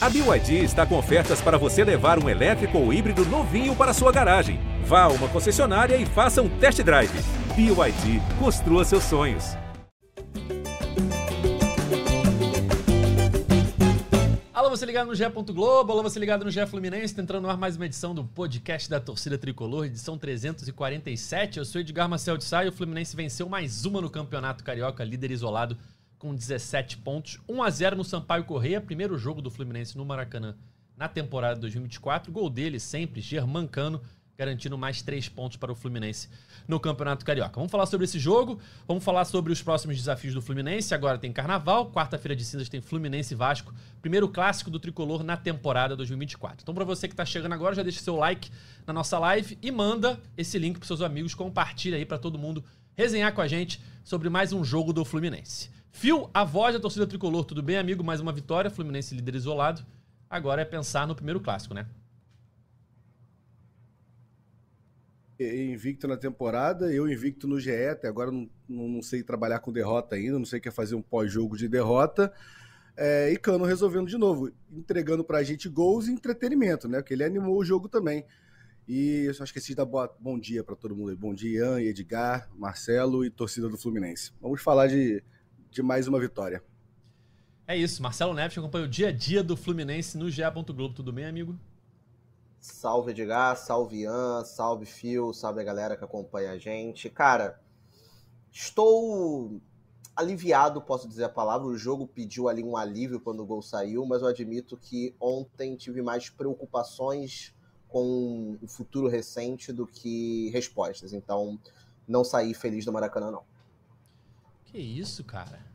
A BYD está com ofertas para você levar um elétrico ou híbrido novinho para sua garagem. Vá a uma concessionária e faça um test drive. BYD, construa seus sonhos. Alô, você ligado no GE. Globo, alô, você ligado no GE Fluminense, tá entrando no ar mais uma edição do podcast da torcida tricolor, edição 347. Eu sou Edgar Marcel de Sá e o Fluminense venceu mais uma no Campeonato Carioca, líder isolado com 17 pontos. 1 a 0 no Sampaio Correia, primeiro jogo do Fluminense no Maracanã na temporada 2024. Gol dele sempre, Germancano, garantindo mais três pontos para o Fluminense no Campeonato Carioca. Vamos falar sobre esse jogo, vamos falar sobre os próximos desafios do Fluminense. Agora tem Carnaval, quarta-feira de cinzas tem Fluminense e Vasco, primeiro clássico do tricolor na temporada 2024. Então, para você que está chegando agora, já deixa seu like na nossa live e manda esse link para seus amigos, compartilha aí para todo mundo resenhar com a gente sobre mais um jogo do Fluminense. Fio, a voz da torcida tricolor, tudo bem, amigo? Mais uma vitória, Fluminense líder isolado. Agora é pensar no primeiro clássico, né? Invicto na temporada, eu invicto no GE, até agora não, não sei trabalhar com derrota ainda, não sei o que é fazer um pós-jogo de derrota. É, e Cano resolvendo de novo, entregando pra gente gols e entretenimento, né? Porque ele animou o jogo também. E eu só esqueci de dar boa, bom dia para todo mundo aí. Bom dia, Ian, Edgar, Marcelo e torcida do Fluminense. Vamos falar de de mais uma vitória. É isso, Marcelo Neves acompanha o dia a dia do Fluminense no GE. Globo. Tudo bem, amigo? Salve Edgar, salve Ian, salve Phil, salve a galera que acompanha a gente. Cara, estou aliviado, posso dizer a palavra. O jogo pediu ali um alívio quando o gol saiu, mas eu admito que ontem tive mais preocupações com o futuro recente do que respostas. Então, não saí feliz do Maracanã, não. Que isso, cara?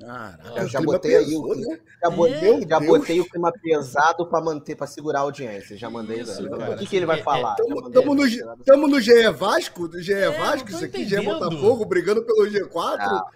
Caraca, eu já botei aí o, né? já botei, já botei o clima pesado para manter, para segurar a audiência. Já mandei. Isso, o que, que ele vai é, falar? Estamos no, no GE Vasco, do GE é, Vasco, isso aqui, GE Botafogo, brigando pelo G4. Ah,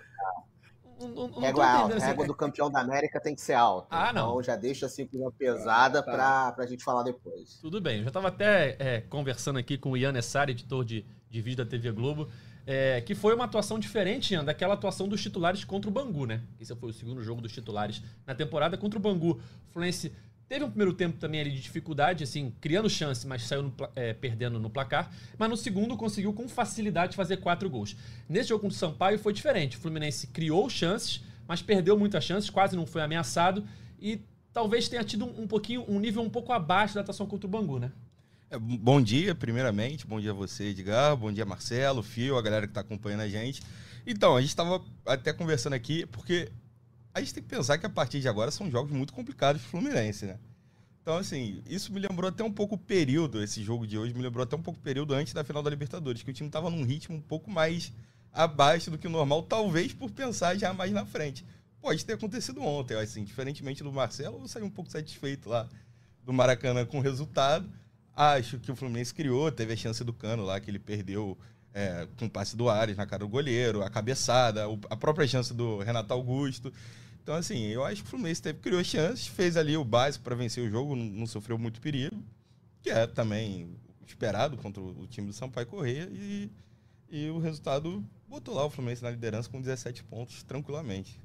não, não, não régua alta, régua do campeão da América tem que ser alta. Ah, não. Então já deixa assim com uma pesada ah, tá. pra, pra gente falar depois. Tudo bem, eu já estava até é, conversando aqui com o Ian Nessari, editor de, de vídeo da TV Globo. É, que foi uma atuação diferente, Ian, daquela atuação dos titulares contra o Bangu, né? Esse foi o segundo jogo dos titulares na temporada contra o Bangu. O Fluminense teve um primeiro tempo também ali de dificuldade, assim, criando chance, mas saiu no, é, perdendo no placar. Mas no segundo conseguiu com facilidade fazer quatro gols. Nesse jogo contra o Sampaio foi diferente. O Fluminense criou chances, mas perdeu muitas chances, quase não foi ameaçado e talvez tenha tido um, um pouquinho, um nível um pouco abaixo da atuação contra o Bangu, né? É, bom dia, primeiramente. Bom dia a você, Edgar. Bom dia, Marcelo, Fio, a galera que está acompanhando a gente. Então, a gente estava até conversando aqui, porque a gente tem que pensar que a partir de agora são jogos muito complicados para o Fluminense, né? Então, assim, isso me lembrou até um pouco o período, esse jogo de hoje me lembrou até um pouco o período antes da final da Libertadores, que o time estava num ritmo um pouco mais abaixo do que o normal, talvez por pensar já mais na frente. Pode ter acontecido ontem, assim, diferentemente do Marcelo, eu saí um pouco satisfeito lá do Maracanã com o resultado. Acho que o Fluminense criou, teve a chance do Cano lá, que ele perdeu é, com o passe do Ares na cara do goleiro, a cabeçada, a própria chance do Renato Augusto. Então, assim, eu acho que o Fluminense teve, criou chances, fez ali o básico para vencer o jogo, não, não, sofreu muito perigo, que é também esperado contra o, time do Sampaio Correia, e, e o resultado botou lá o Fluminense na liderança com 17 pontos tranquilamente.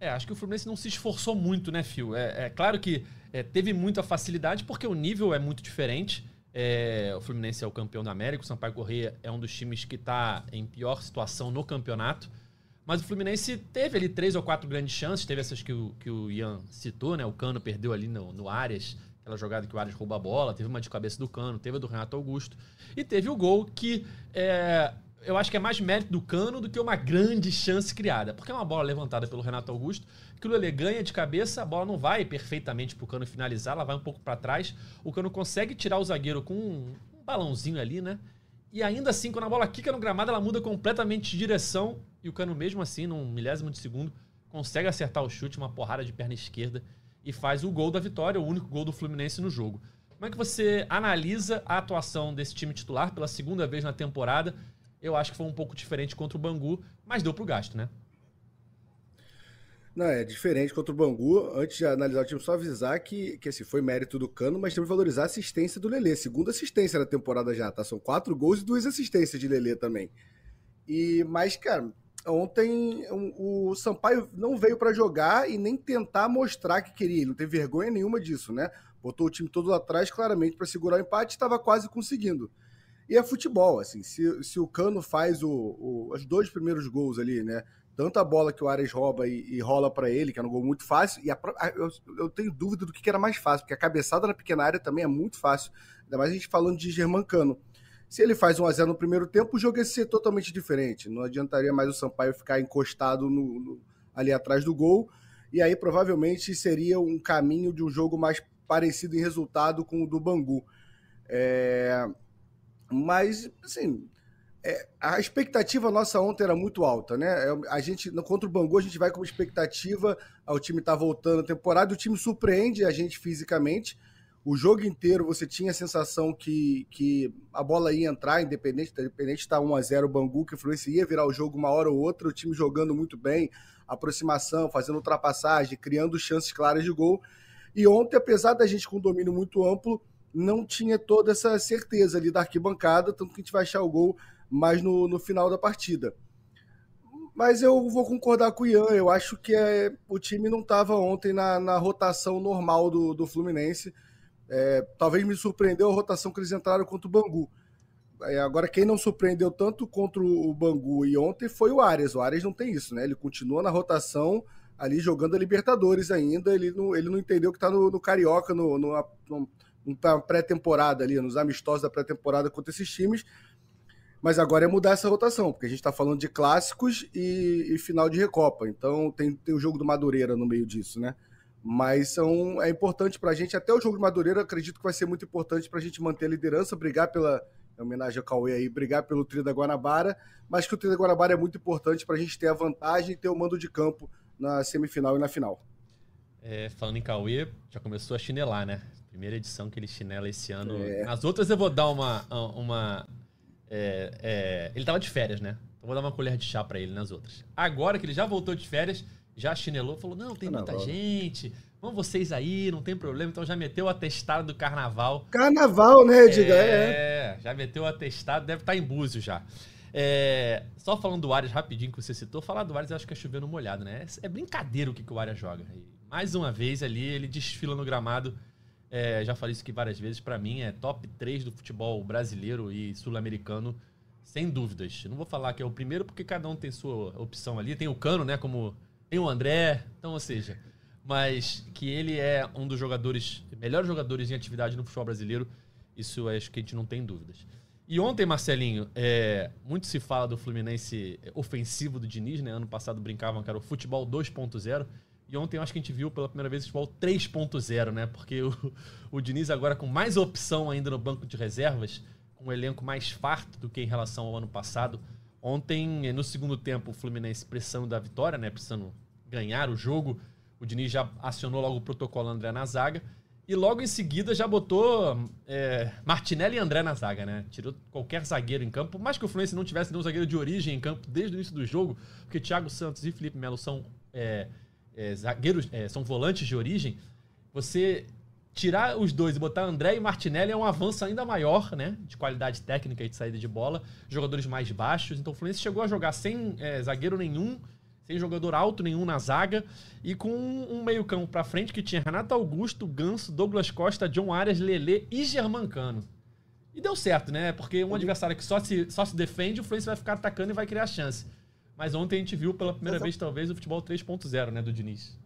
É, acho que o Fluminense não se esforçou muito, né, Fio? É, é claro que é, teve muita facilidade porque o nível é muito diferente. É, o Fluminense é o campeão da América, o Sampaio Corrêa é um dos times que está em pior situação no campeonato. Mas o Fluminense teve ali três ou quatro grandes chances, teve essas que o, que o Ian citou, né? O Cano perdeu ali no, no Arias, aquela jogada que o Arias rouba a bola, teve uma de cabeça do Cano, teve a do Renato Augusto, e teve o gol que é, eu acho que é mais mérito do Cano do que uma grande chance criada. Porque é uma bola levantada pelo Renato Augusto, que o Lele ganha de cabeça, a bola não vai perfeitamente pro Cano finalizar, ela vai um pouco para trás. O Cano consegue tirar o zagueiro com um, balãozinho ali, né? E ainda assim, quando a bola quica no gramado, ela muda completamente de direção. E o Cano, mesmo assim, num milésimo de segundo, consegue acertar o chute, uma porrada de perna esquerda e faz o gol da vitória, o único gol do Fluminense no jogo. Como é que você analisa a atuação desse time titular pela segunda vez na temporada? Eu acho que foi um pouco diferente contra o Bangu, mas deu pro gasto, né? Não, é diferente contra o Bangu. Antes de analisar o time, só avisar que, que assim, foi mérito do Cano, mas temos que valorizar a assistência do Lelê. Segunda assistência na temporada já, tá? São quatro gols e duas assistências de Lelê também. E, mas, cara, ontem o Sampaio não veio para jogar e nem tentar mostrar que queria. Ele não teve vergonha nenhuma disso, né? Botou o time todo atrás, claramente, para segurar o empate, estava quase conseguindo. E é futebol, assim. Se, se o Cano faz o, o, os dois primeiros gols ali, né? Tanto a bola que o Ares rouba e, e rola para ele, que é um gol muito fácil, e a, eu, eu, tenho dúvida do que era mais fácil, porque a cabeçada na pequena área também é muito fácil. Ainda mais a gente falando de Germancano. Se ele faz 1 a 0 no primeiro tempo, o jogo ia ser totalmente diferente. Não adiantaria mais o Sampaio ficar encostado no, no, ali atrás do gol. E aí provavelmente seria um caminho de um jogo mais parecido em resultado com o do Bangu. É... Mas, assim, é, a expectativa nossa ontem era muito alta, né? É, a gente, contra o Bangu, a gente vai com expectativa, o time tá voltando a temporada, o time surpreende a gente fisicamente, o jogo inteiro você tinha a sensação que, que a bola ia entrar, independente, independente de estar 1x0 o Bangu, que Fluminense ia virar o jogo uma hora ou outra, o time jogando muito bem, aproximação, fazendo ultrapassagem, criando chances claras de gol. E ontem, apesar da gente com um domínio muito amplo, não tinha toda essa certeza ali da arquibancada, tanto que a gente vai achar o gol mais no, no final da partida. Mas eu vou concordar com o Ian, eu acho que é, o time não estava ontem na, na rotação normal do, do Fluminense. É, talvez me surpreendeu a rotação que eles entraram contra o Bangu. É, agora, quem não surpreendeu tanto contra o Bangu e ontem foi o Arias. O Arias não tem isso, né? Ele continua na rotação ali jogando a Libertadores ainda. Ele não, ele não entendeu que está no, no, Carioca, no, no, no pré-temporada ali, nos amistosos da pré-temporada contra esses times. Mas agora é mudar essa rotação, porque a gente está falando de clássicos e, e, final de Recopa. Então tem, tem o jogo do Madureira no meio disso, né? Mas são, é importante para a gente, até o jogo de Madureira, acredito que vai ser muito importante para a gente manter a liderança, brigar pela, em homenagem ao Cauê aí, brigar pelo Trio da Guanabara, mas que o Trio da Guanabara é muito importante para a gente ter a vantagem e ter o mando de campo na semifinal e na final. É, falando em Cauê, já começou a chinelar, né? Primeira edição que ele chinela esse ano. É. Nas outras eu vou dar uma. uma é, é, ele tava de férias, né? Então vou dar uma colher de chá para ele nas outras. Agora que ele já voltou de férias, já chinelou, falou: não, tem muita gente, vão vocês aí, não tem problema. Então já meteu o atestado do carnaval. Carnaval, né, Edgar? É, é, já meteu o atestado, deve estar tá em Búzios já. É, só falando do Arias rapidinho que você citou, falar do Arias eu acho que é chovendo molhado, né? É, é brincadeira o que, que o Arias joga. E mais uma vez ali, ele desfila no gramado. É, já falei isso aqui várias vezes, para mim é top 3 do futebol brasileiro e sul-americano, sem dúvidas. Não vou falar que é o primeiro, porque cada um tem sua opção ali. Tem o Cano, né, como tem o André, então, ou seja, mas que ele é um dos jogadores, melhores jogadores em atividade no futebol brasileiro, isso acho que a gente não tem dúvidas. E ontem, Marcelinho, é, muito se fala do Fluminense ofensivo do Diniz, né? Ano passado brincavam que era o futebol 2.0. E ontem eu acho que a gente viu pela primeira vez o futebol 3.0, né? Porque o, o Diniz agora com mais opção ainda no banco de reservas, com um elenco mais farto do que em relação ao ano passado, Ontem, no segundo tempo, o Fluminense pressão da vitória, né? Precisando ganhar o jogo. O Diniz já acionou logo o protocolo André na zaga. E logo em seguida já botou é, Martinelli e André na zaga, né? Tirou qualquer zagueiro em campo. Mais que o Fluminense não tivesse nenhum zagueiro de origem em campo desde o início do jogo, porque Thiago Santos e Felipe Melo são é, é, zagueiros, é, são volantes de origem. Você tirar os dois e botar André e Martinelli é um avanço ainda maior, né? De qualidade técnica e de saída de bola. Jogadores mais baixos. Então o Fluminense chegou a jogar sem é, zagueiro nenhum, sem jogador alto nenhum na zaga e com um meio-campo para frente que tinha Renato Augusto, Ganso, Douglas Costa, John Arias, Lele e Germancano. E deu certo, né? Porque um adversário que só se, só se defende, o Fluminense vai ficar atacando e vai criar chance. Mas ontem a gente viu pela primeira Exato. vez, talvez, o futebol 3.0, né, do Diniz.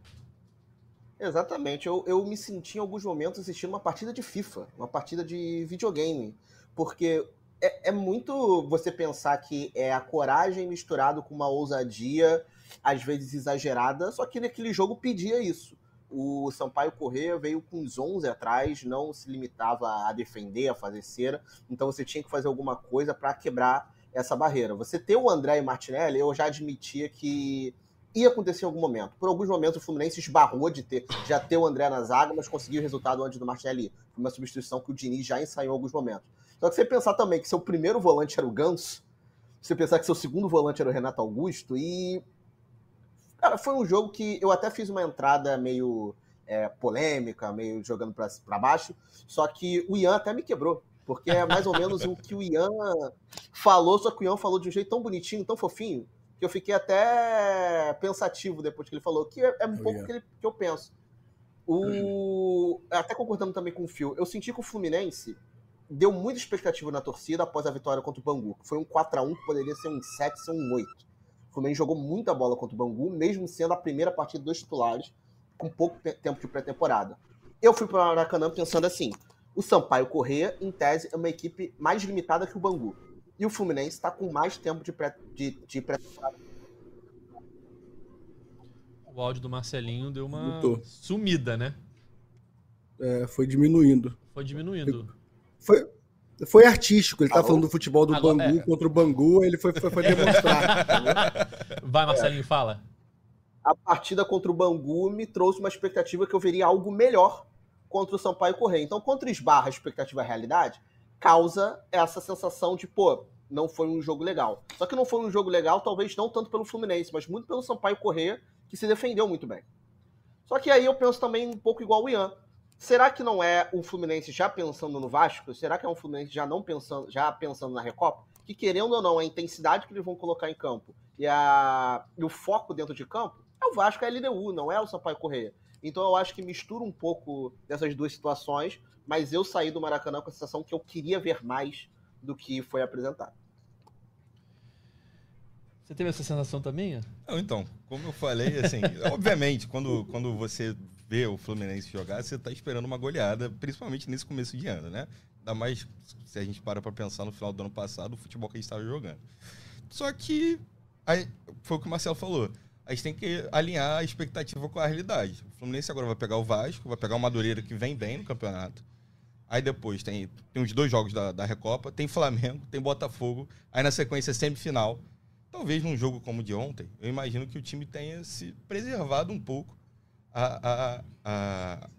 Exatamente. Eu, eu me senti em alguns momentos assistindo uma partida de FIFA, uma partida de videogame. Porque é, é, muito você pensar que é a coragem misturado com uma ousadia, às vezes exagerada, só que naquele jogo pedia isso. O Sampaio Corrêa veio com os 11 atrás, não se limitava a defender, a fazer cera, então você tinha que fazer alguma coisa para quebrar essa barreira. Você ter o André e Martinelli, eu já admitia que ia acontecer em algum momento. Por alguns momentos o Fluminense esbarrou de ter, já ter o André na zaga, mas conseguiu o resultado antes do Martinelli. Foi uma substituição que o Diniz já ensaiou em alguns momentos. Só que você pensar também que seu primeiro volante era o Ganso, você pensar que seu segundo volante era o Renato Augusto, e. Cara, foi um jogo que eu até fiz uma entrada meio é, polêmica, meio jogando para baixo, só que o Ian até me quebrou. Porque é mais ou menos o que o Ian falou, só que o Ian falou de um jeito tão bonitinho, tão fofinho, que eu fiquei até pensativo depois que ele falou, que é, é um oh, pouco yeah. que, ele, que eu penso. O... Até concordando também com o Phil, eu senti que o Fluminense deu muita expectativa na torcida após a vitória contra o Bangu. Foi um 4x1 que poderia ser um 7, ser um 8. O Fluminense jogou muita bola contra o Bangu, mesmo sendo a primeira partida dos titulares, com pouco tempo de pré-temporada. Eu fui para o Maracanã pensando assim: o Sampaio Corrêa, em tese, é uma equipe mais limitada que o Bangu. E o Fluminense está com mais tempo de pré-temporada. De, de pré o áudio do Marcelinho deu uma Lutou. sumida, né? É, foi diminuindo. Foi diminuindo. Foi, foi artístico, ele tá falando do futebol do Agora, Bangu é. contra o Bangu, ele foi, foi, foi demonstrar. Vai, Marcelinho, é. fala. A partida contra o Bangu me trouxe uma expectativa que eu veria algo melhor contra o Sampaio Correia. Então, contra esbarra expectativa e realidade, causa essa sensação de, pô, não foi um jogo legal. Só que não foi um jogo legal, talvez não tanto pelo Fluminense, mas muito pelo Sampaio Correia, que se defendeu muito bem. Só que aí eu penso também um pouco igual o Ian. Será que não é o Fluminense já pensando no Vasco? Será que é um Fluminense já não pensando, já pensando na Recopa? Que querendo ou não, a intensidade que eles vão colocar em campo e, a, e o foco dentro de campo é o Vasco, é a LDU, não é o Sampaio Correia. Então eu acho que mistura um pouco dessas duas situações, mas eu saí do Maracanã com a sensação que eu queria ver mais do que foi apresentado. Você teve essa sensação também? Não, então, como eu falei, assim, obviamente, quando, quando você vê o Fluminense jogar, você está esperando uma goleada, principalmente nesse começo de ano, né? Ainda mais se a gente para para pensar no final do ano passado, o futebol que a gente estava jogando. Só que, aí, foi o que o Marcelo falou, a gente tem que alinhar a expectativa com a realidade. O Fluminense agora vai pegar o Vasco, vai pegar o Madureira, que vem bem no campeonato. Aí depois tem, tem os dois jogos da, da Recopa, tem Flamengo, tem Botafogo. Aí na sequência, semifinal Talvez num jogo como o de ontem, eu imagino que o time tenha se preservado um pouco. A, a, a,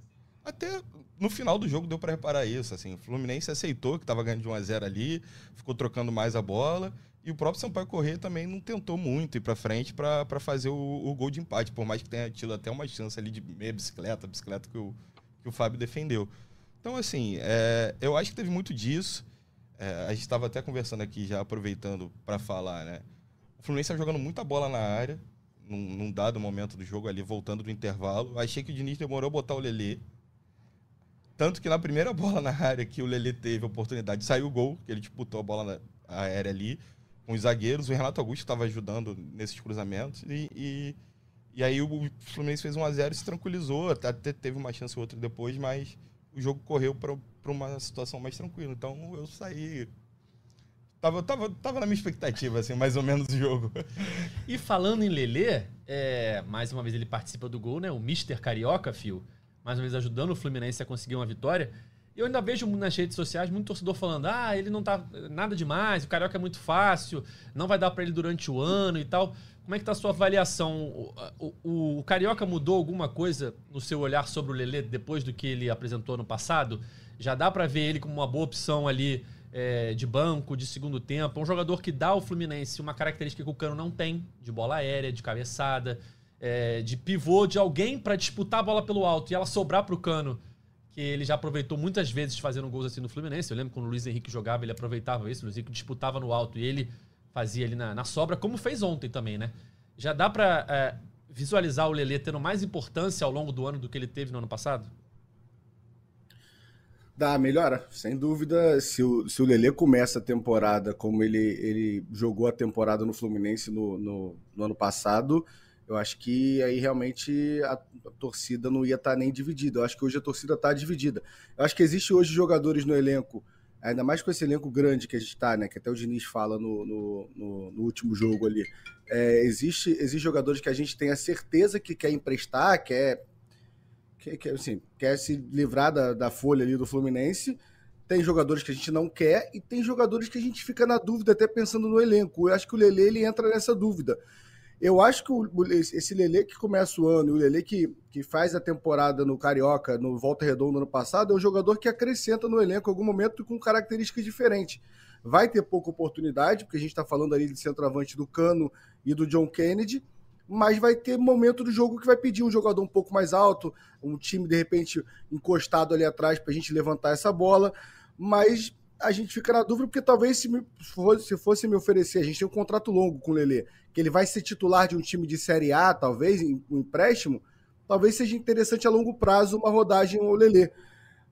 até no final do jogo deu para reparar isso. Assim, o Fluminense aceitou que estava ganhando de 1 a 0 ali, ficou trocando mais a bola. E o próprio Sampaio Corrêa também não tentou muito ir para frente para fazer o, o, gol de empate, por mais que tenha tido até uma chance ali de meia bicicleta, bicicleta que o, que o Fábio defendeu. Então, assim, é, eu acho que teve muito disso. É, a gente estava até conversando aqui, já aproveitando para falar, né? Fluminense estava jogando muita bola na área, num, num, dado momento do jogo ali, voltando do intervalo. Achei que o Diniz demorou a botar o Lelê. Tanto que na primeira bola na área que o Lelê teve a oportunidade, saiu o gol, que ele disputou a bola aérea ali com os zagueiros. O Renato Augusto estava ajudando nesses cruzamentos. E, e, e, aí o Fluminense fez 1x0 e se tranquilizou. Até teve uma chance ou outra depois, mas o jogo correu para uma situação mais tranquila. Então eu saí Tava, tava, tava na minha expectativa, assim, mais ou menos o jogo. E falando em Lelê, é, mais uma vez ele participa do gol, né? O Mister Carioca, Fio. Mais uma vez ajudando o Fluminense a conseguir uma vitória. Eu ainda vejo nas redes sociais muito torcedor falando: ah, ele não tá nada demais, o Carioca é muito fácil, não vai dar para ele durante o ano e tal. Como é que tá a sua avaliação? O, o, o, Carioca mudou alguma coisa no seu olhar sobre o Lelê depois do que ele apresentou no passado? Já dá para ver ele como uma boa opção ali é, de banco, de segundo tempo. É um jogador que dá ao Fluminense uma característica que o Cano não tem, de bola aérea, de cabeçada, é, de pivô, de alguém para disputar a bola pelo alto e ela sobrar para o Cano, que ele já aproveitou muitas vezes fazendo gols assim no Fluminense. Eu lembro quando o Luiz Henrique jogava, ele aproveitava isso, o Luiz Henrique disputava no alto e ele fazia ali na, na sobra, como fez ontem também, né? Já dá para é, visualizar o Lelê tendo mais importância ao longo do ano do que ele teve no ano passado? Dá, melhora, sem dúvida. Se o, se o Lelê começa a temporada como ele, ele jogou a temporada no Fluminense no, no, no ano passado, eu acho que aí realmente a, torcida não ia estar tá nem dividida. Eu acho que hoje a torcida está dividida. Eu acho que existe hoje jogadores no elenco, ainda mais com esse elenco grande que a gente está, né? Que até o Diniz fala no, no, no, no último jogo ali. É, existe, existe jogadores que a gente tem a certeza que quer emprestar, quer que, que, assim, quer se livrar da, da folha ali do Fluminense. Tem jogadores que a gente não quer e tem jogadores que a gente fica na dúvida, até pensando no elenco. Eu acho que o Lele ele entra nessa dúvida. Eu acho que o, esse Lele que começa o ano e o Lele que, que faz a temporada no Carioca, no Volta Redonda no ano passado, é um jogador que acrescenta no elenco em algum momento com características diferentes. Vai ter pouca oportunidade, porque a gente está falando ali de centroavante do Cano e do John Kennedy, mas vai ter momento do jogo que vai pedir um jogador um pouco mais alto, um time de repente encostado ali atrás para a gente levantar essa bola. Mas a gente fica na dúvida, porque talvez se, me, se fosse me oferecer, a gente tem um contrato longo com o Lelê, que ele vai ser titular de um time de Série A, talvez, em um empréstimo, talvez seja interessante a longo prazo uma rodagem ao Lelê.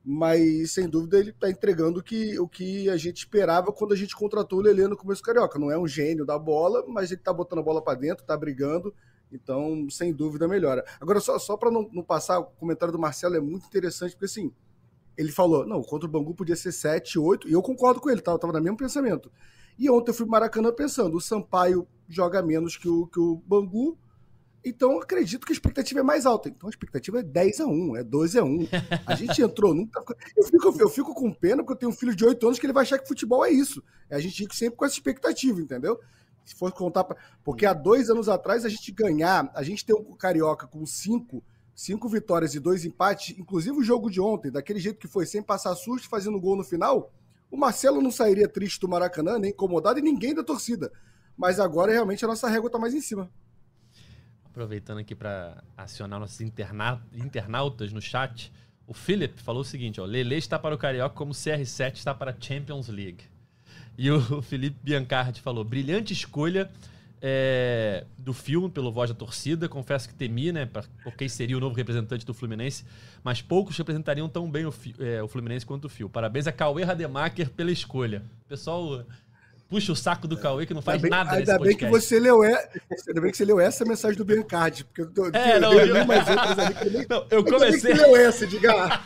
Mas, sem dúvida, ele está entregando o que, o que a gente esperava quando a gente contratou o Lelê no começo do Carioca. Não é um gênio da bola, mas ele está botando a bola para dentro, está brigando. Então, sem dúvida, melhora. Agora, só, só para não, não, passar, o comentário do Marcelo é muito interessante, porque assim, ele falou, não, contra o Bangu podia ser 7, 8, e eu concordo com ele, tá? eu estava no mesmo pensamento. E ontem eu fui para Maracanã pensando, o Sampaio joga menos que o, que o Bangu, então acredito que a expectativa é mais alta. Então a expectativa é 10 a 1, é 12 a 1. A gente entrou nunca. Eu fico, eu fico com pena porque eu tenho um filho de 8 anos que ele vai achar que futebol é isso. A gente fica sempre com essa expectativa, entendeu? Se for contar. Pra... Porque há dois anos atrás a gente ganhar, a gente tem um carioca com cinco, cinco vitórias e dois empates, inclusive o jogo de ontem, daquele jeito que foi, sem passar susto, fazendo gol no final. O Marcelo não sairia triste do Maracanã, nem incomodado, e ninguém da torcida. Mas agora realmente a nossa régua está mais em cima. Aproveitando aqui para acionar nossos interna internautas no chat, o Philip falou o seguinte: ó, Lele está para o Carioca como CR7 está para a Champions League. E o Felipe Biancardi falou: brilhante escolha é, do filme pelo voz da torcida. Confesso que temi, né? Porque seria o novo representante do Fluminense, mas poucos representariam tão bem o, é, o Fluminense quanto o Fio. Parabéns a Cauê Rademacher pela escolha. Pessoal puxa o saco do Cauê que não faz bem, nada ainda nesse bem que você leu é, Ainda bem que você leu essa mensagem do Biancardi, porque eu tô é, não, eu, eu, mais outras ali que nem, não, eu comecei. Ainda bem que leu essa, diga.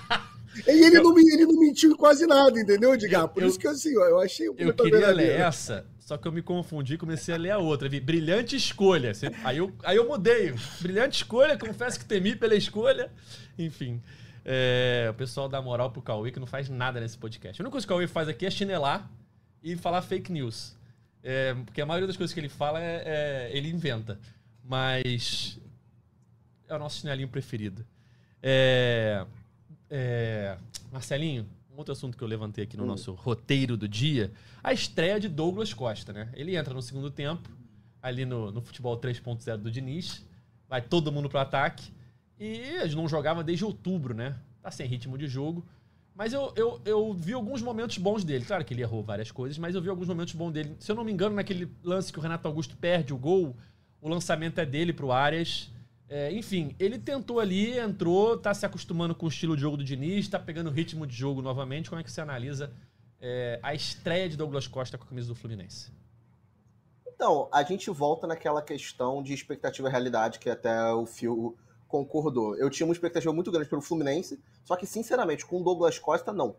E ele, eu, não, ele não mentiu em quase nada, entendeu, Edgar? Por eu, isso que assim, eu achei Eu queria ler essa, só que eu me confundi comecei a ler a outra. Vi, brilhante escolha. Aí eu, aí eu mudei. Brilhante escolha, confesso que temi pela escolha. Enfim. É, o pessoal dá moral pro Cauê que não faz nada nesse podcast. A única coisa que o Cauê faz aqui é chinelar e falar fake news. É, porque a maioria das coisas que ele fala é, é, ele inventa. Mas é o nosso chinelinho preferido. É, é, Marcelinho, um outro assunto que eu levantei aqui no hum. nosso roteiro do dia, a estreia de Douglas Costa, né? Ele entra no segundo tempo, ali no, no futebol 3.0 do Diniz, vai todo mundo pro ataque, e ele não jogava desde outubro, né? Tá sem ritmo de jogo. Mas eu, eu, eu vi alguns momentos bons dele. Claro que ele errou várias coisas, mas eu vi alguns momentos bons dele. Se eu não me engano, naquele lance que o Renato Augusto perde o gol, o lançamento é dele pro Arias. É, enfim, ele tentou ali, entrou, tá se acostumando com o estilo de jogo do Diniz, tá pegando o ritmo de jogo novamente. Como é que você analisa é, a estreia de Douglas Costa com a camisa do Fluminense? Então, a gente volta naquela questão de expectativa e realidade que até o Fio concordou. Eu tinha uma expectativa muito grande pelo Fluminense, só que, sinceramente, com o Douglas Costa, não.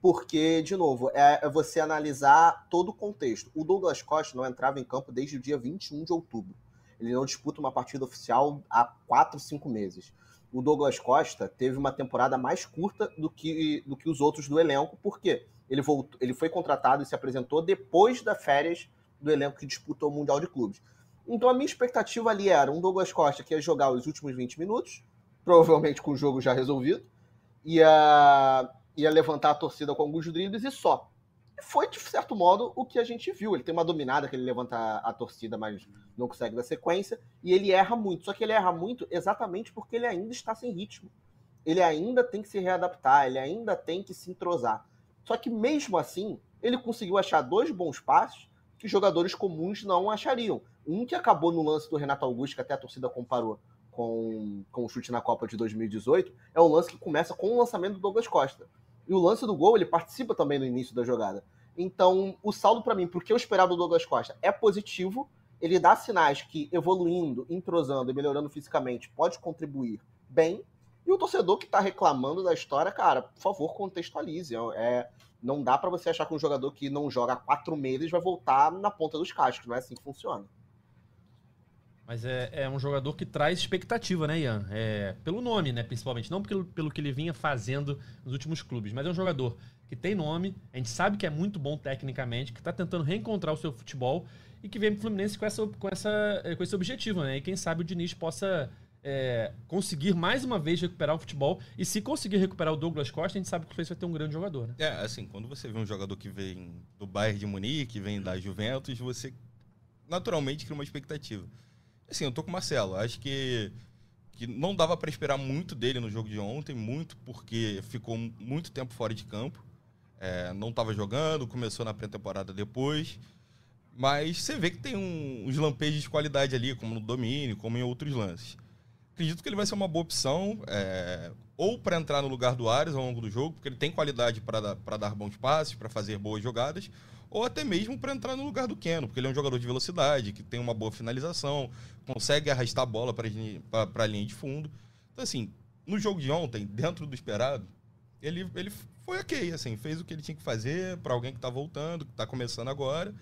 Porque, de novo, é, é você analisar todo o contexto. O Douglas Costa não entrava em campo desde o dia 21 de outubro. Ele não disputa uma partida oficial há 4, 5 meses. O Douglas Costa teve uma temporada mais curta do que, do que os outros do elenco, porque ele, voltou, ele foi contratado e se apresentou depois das férias do elenco que disputou o Mundial de Clubes. Então a minha expectativa ali era um Douglas Costa que ia jogar os últimos 20 minutos, provavelmente com o jogo já resolvido, ia, ia levantar a torcida com alguns dribles e só. E foi, de certo modo, o que a gente viu. Ele tem uma dominada que ele levanta a, torcida, mas não consegue dar sequência, e ele erra muito. Só que ele erra muito exatamente porque ele ainda está sem ritmo. Ele ainda tem que se readaptar, ele ainda tem que se entrosar. Só que mesmo assim, ele conseguiu achar dois bons passos que jogadores comuns não achariam. Um que acabou no lance do Renato Augusto, que até a torcida comparou com, com o chute na Copa de 2018, é um lance que começa com o lançamento do Douglas Costa. E o lance do gol, ele participa também no início da jogada. Então, o saldo para mim, porque eu esperava do Douglas Costa, é positivo. Ele dá sinais que evoluindo, entrosando e melhorando fisicamente pode contribuir bem. E o torcedor que está reclamando da história, cara, por favor, contextualize. É, não dá para você achar que um jogador que não joga há quatro meses vai voltar na ponta dos cascos. Não é assim que funciona. Mas é, é um jogador que traz expectativa, né, Ian? É, pelo nome, né, principalmente. Não pelo, pelo que ele vinha fazendo nos últimos clubes. Mas é um jogador que tem nome, a gente sabe que é muito bom tecnicamente, que está tentando reencontrar o seu futebol e que vem pro Fluminense com, essa, com, essa, com esse objetivo, né? E quem sabe o Diniz possa é, conseguir mais uma vez recuperar o futebol. E se conseguir recuperar o Douglas Costa, a gente sabe que o Fluminense vai ter um grande jogador, né? É, assim, quando você vê um jogador que vem do Bayern de Munique, vem da Juventus, você naturalmente cria uma expectativa. Assim, eu tô com o Marcelo. Acho que, que não dava para esperar muito dele no jogo de ontem, muito porque ficou muito tempo fora de campo. É, não estava jogando, começou na pré-temporada depois. Mas você vê que tem um, uns lampejos de qualidade ali, como no domínio, como em outros lances. Acredito que ele vai ser uma boa opção, é, ou para entrar no lugar do Ares ao longo do jogo, porque ele tem qualidade para dar bons passes, para fazer boas jogadas, ou até mesmo para entrar no lugar do Keno, porque ele é um jogador de velocidade, que tem uma boa finalização, consegue arrastar a bola para a linha de fundo. Então, assim, no jogo de ontem, dentro do esperado, ele, ele foi ok, assim, fez o que ele tinha que fazer para alguém que está voltando, que está começando agora.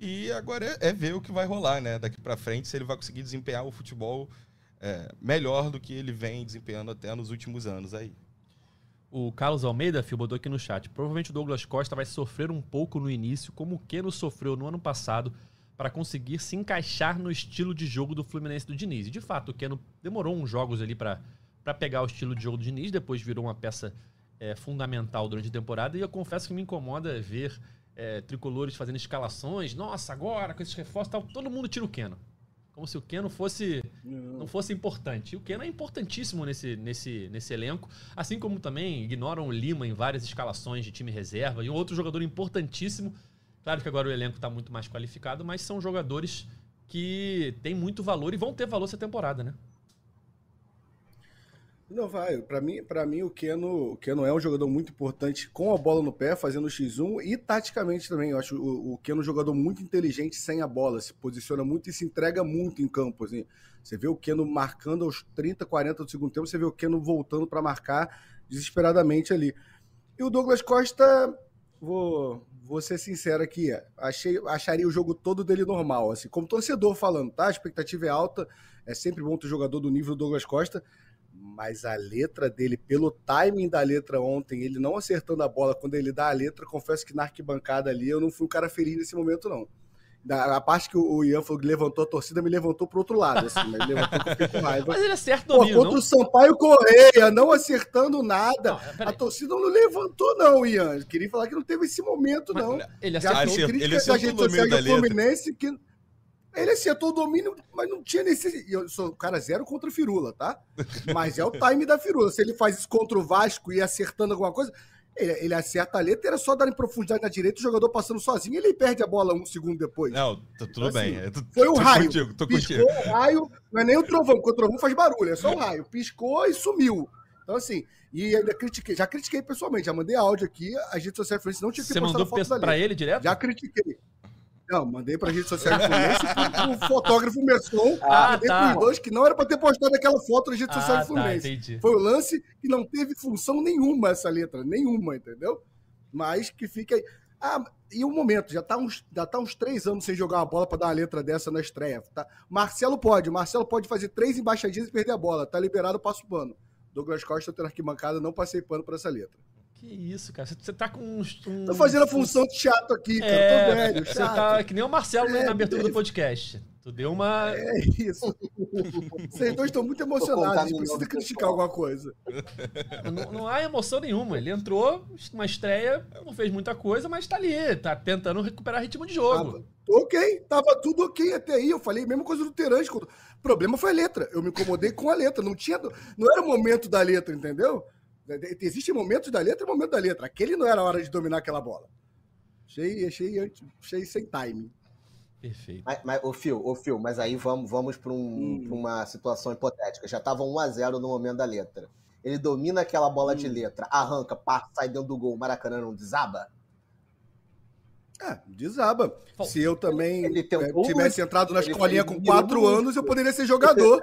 E agora é, é, ver o que vai rolar, né? Daqui para frente, se ele vai conseguir desempenhar o futebol é, melhor do que ele vem desempenhando até nos últimos anos aí. O Carlos Almeida, Fio, botou aqui no chat. Provavelmente o Douglas Costa vai sofrer um pouco no início, como o Keno sofreu no ano passado, para conseguir se encaixar no estilo de jogo do Fluminense do Diniz. De fato, o Keno demorou uns jogos ali para pegar o estilo de jogo do Diniz, depois virou uma peça é, fundamental durante a temporada. E eu confesso que me incomoda ver é, tricolores fazendo escalações. Nossa, agora com esses reforços tal, todo mundo tira o Keno. Como se o Keno fosse não. fosse importante. E o Keno é importantíssimo nesse, nesse, nesse elenco, assim como também ignoram o Lima em várias escalações de time reserva e outro jogador importantíssimo. Claro que agora o elenco está muito mais qualificado, mas são jogadores que têm muito valor e vão ter valor essa temporada, né? Não vai. Para mim, para mim o Keno, o Keno é um jogador muito importante com a bola no pé, fazendo X1 e taticamente também. Eu acho o, o Keno um jogador muito inteligente sem a bola, se posiciona muito e se entrega muito em campo. Assim. Você vê o Keno marcando aos 30, 40 do segundo tempo, você vê o Keno voltando para marcar desesperadamente ali. E o Douglas Costa, vou, vou ser sincero aqui, achei, acharia o jogo todo dele normal, assim, como torcedor falando, tá? A expectativa é alta, é sempre bom ter jogador do nível do Douglas Costa, mas a letra dele, pelo timing da letra ontem, ele não acertando a bola, quando ele dá a letra, confesso que na arquibancada ali eu não fui um cara feliz nesse momento, não. Da, a parte que o Ian falou que levantou a torcida, me levantou pro outro lado, assim, mas levantou com raiva. Mas ele acerta o Contra não? o Sampaio Correia, não acertando nada. Não, a torcida não levantou, não, Ian. Queria falar que não teve esse momento, mas não. Ele acertou, Já ele acertou o domínio da Fluminense que ele acertou o domínio, mas não tinha necessidade. Eu sou o cara zero contra a Firula, tá? Mas é o time da Firula. Se ele faz isso contra o Vasco e acertando alguma coisa, ele, ele acerta a letra, era só dar em profundidade na direita, o jogador passando sozinho, ele perde a bola um segundo depois. Não, tá tudo então, assim, bem. Tô, foi o raio. Contigo, tô Piscou contigo. o raio, não é nem o trovão, porque o trovão faz barulho, é só o raio. Piscou e sumiu. Então, assim, e ainda critiquei, já critiquei pessoalmente, já mandei áudio aqui, a gente social não tinha que Você mandou pra ele direto? Já critiquei. Não, mandei pra rede social do Fluminense e pro fotógrafo Messon. Ah, mandei tá. pros dois que não era pra ter postado aquela foto na rede ah, social do tá, Fluminense. Tá, Foi o lance que não teve função nenhuma essa letra, nenhuma, entendeu? Mas que fica aí. Ah, e o um momento, já tá, uns, já tá uns três anos sem jogar uma bola para dar uma letra dessa na estreia. Tá? Marcelo pode, Marcelo pode fazer três embaixadinhas e perder a bola. Tá liberado, passo pano. Douglas Costa, eu na arquibancada, não passei pano para essa letra. Que isso, cara. Você tá com uns. Um... Tô fazendo a função de chato aqui, cara. É, Tô velho. Chato. Você tá que nem o Marcelo é, na abertura é, do podcast. Tu deu uma. É isso. Vocês dois estão muito emocionados. A gente precisa criticar alguma coisa. Não, não, há emoção nenhuma. Ele entrou, uma estreia, não fez muita coisa, mas tá ali. Tá tentando recuperar ritmo de jogo. Tava, ok. Tava tudo ok até aí. Eu falei a mesma coisa do Terãs. O problema foi a letra. Eu me incomodei com a letra. Não, tinha, não era o momento da letra, entendeu? Existem momentos da letra e momentos da letra. Aquele não era a hora de dominar aquela bola. Achei, achei, achei sem time. Perfeito. Mas, mas, ô, Phil, ô, Phil, mas aí vamos, vamos para um, hum. uma situação hipotética. Já estava 1x0 no momento da letra. Ele domina aquela bola hum. de letra, arranca, passa, sai dentro do gol, o Maracanã não desaba? É, desaba. Se eu também é, tivesse entrado na escolinha com quatro anos, eu poderia ser jogador.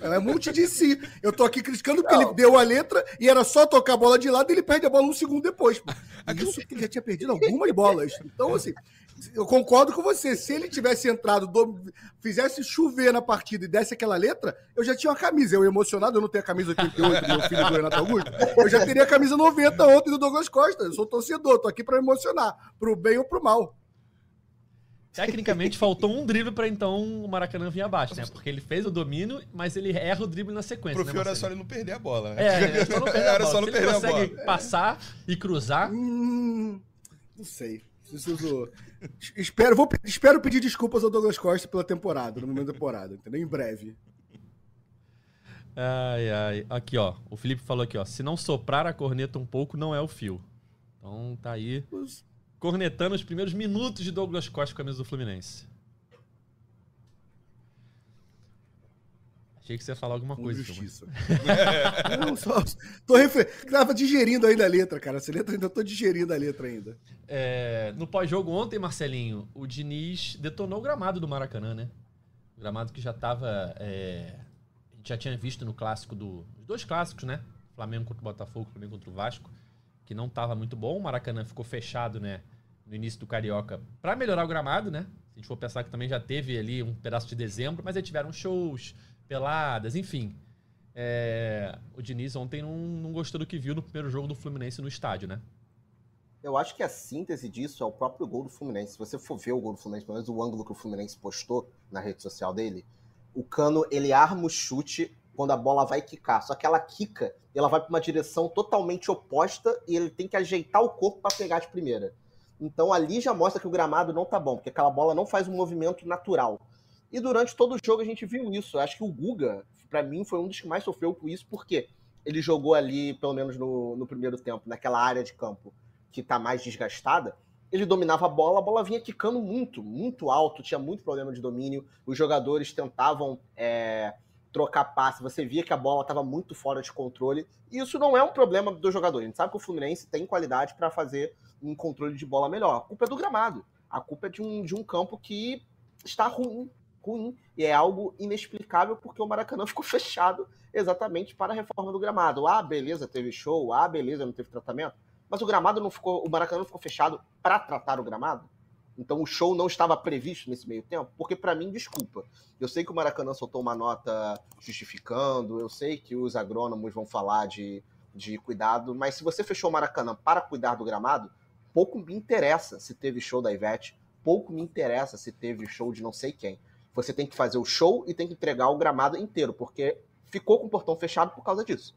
É multi de si. Eu tô aqui criticando porque ele deu a letra e era só tocar a bola de lado e ele perde a bola um segundo depois. Isso que ele já tinha perdido algumas bolas. Então, assim, eu concordo com você. Se ele tivesse entrado, do, fizesse chover na partida e desse aquela letra, eu já tinha uma camisa. Eu emocionado, eu não tenho a camisa 88 do meu filho do Renato Augusto. Eu já teria a camisa 90 ontem do Douglas Costa. Eu sou torcedor, tô aqui para emocionar, pro bem ou pro mal. Tecnicamente, faltou um drible para então o Maracanã vir abaixo, né? Porque ele fez o domínio, mas ele erra o drible na sequência. Pro né, Fio era só ele não perder a bola, né? É, era só não perder a bola. Era só não Se ele consegue passar e cruzar. Hum, não sei. Preciso. espero, vou, espero pedir desculpas ao Douglas Costa pela temporada, no momento da temporada, entendeu? Em breve. Ai, ai. Aqui, ó. O Felipe falou aqui, ó. Se não soprar a corneta um pouco, não é o fio. Então tá aí cornetando os primeiros minutos de Douglas Costa com a camisa do Fluminense. Achei que você ia falar alguma Com coisa. justiça. não, só. Tô refer... Tava digerindo ainda a letra, cara. Essa letra ainda tô digerindo a letra ainda. É, no pós-jogo ontem, Marcelinho, o Diniz detonou o gramado do Maracanã, né? O gramado que já tava. é, a gente já tinha visto no clássico do. Os dois clássicos, né? Flamengo contra o Botafogo, Flamengo contra o Vasco, que não tava muito bom. O Maracanã ficou fechado, né? No início do Carioca, para melhorar o gramado, né? Se a gente for pensar que também já teve ali um pedaço de dezembro, mas aí tiveram shows, peladas, enfim. É, o Diniz ontem não, não gostou do que viu no primeiro jogo do Fluminense no estádio, né? Eu acho que a síntese disso é o próprio gol do Fluminense. Se você for ver o gol do Fluminense, pelo menos o ângulo que o Fluminense postou na rede social dele, o Cano, ele arma o chute quando a bola vai quicar. Só que ela quica e ela vai para uma direção totalmente oposta e ele tem que ajeitar o corpo para pegar de primeira. Então ali já mostra que o gramado não tá bom, porque aquela bola não faz um movimento natural. E durante todo o jogo a gente viu isso. Eu acho que o Guga, para mim, foi um dos que mais sofreu com isso, porque ele jogou ali, pelo menos no, no primeiro tempo, naquela área de campo que tá mais desgastada. Ele dominava a bola, a bola vinha quicando muito, muito alto, tinha muito problema de domínio. Os jogadores tentavam é, trocar passe, você via que a bola estava muito fora de controle. E isso não é um problema do jogador. A gente sabe que o Fluminense tem qualidade para fazer um controle de bola melhor. A culpa é do gramado. A culpa é de um, de um campo que está ruim, ruim. E é algo inexplicável porque o Maracanã ficou fechado exatamente para a reforma do gramado. Ah, beleza, teve show. Ah, beleza, não teve tratamento. Mas o gramado não ficou, o Maracanã não ficou fechado para tratar o gramado. Então o show não estava previsto nesse meio tempo, porque para mim, desculpa. Eu sei que o Maracanã soltou uma nota justificando, eu sei que os agrônomos vão falar de, de cuidado, mas se você fechou o Maracanã para cuidar do gramado, pouco me interessa se teve show da Ivete, pouco me interessa se teve show de não sei quem. Você tem que fazer o show e tem que entregar o gramado inteiro, porque ficou com o portão fechado por causa disso.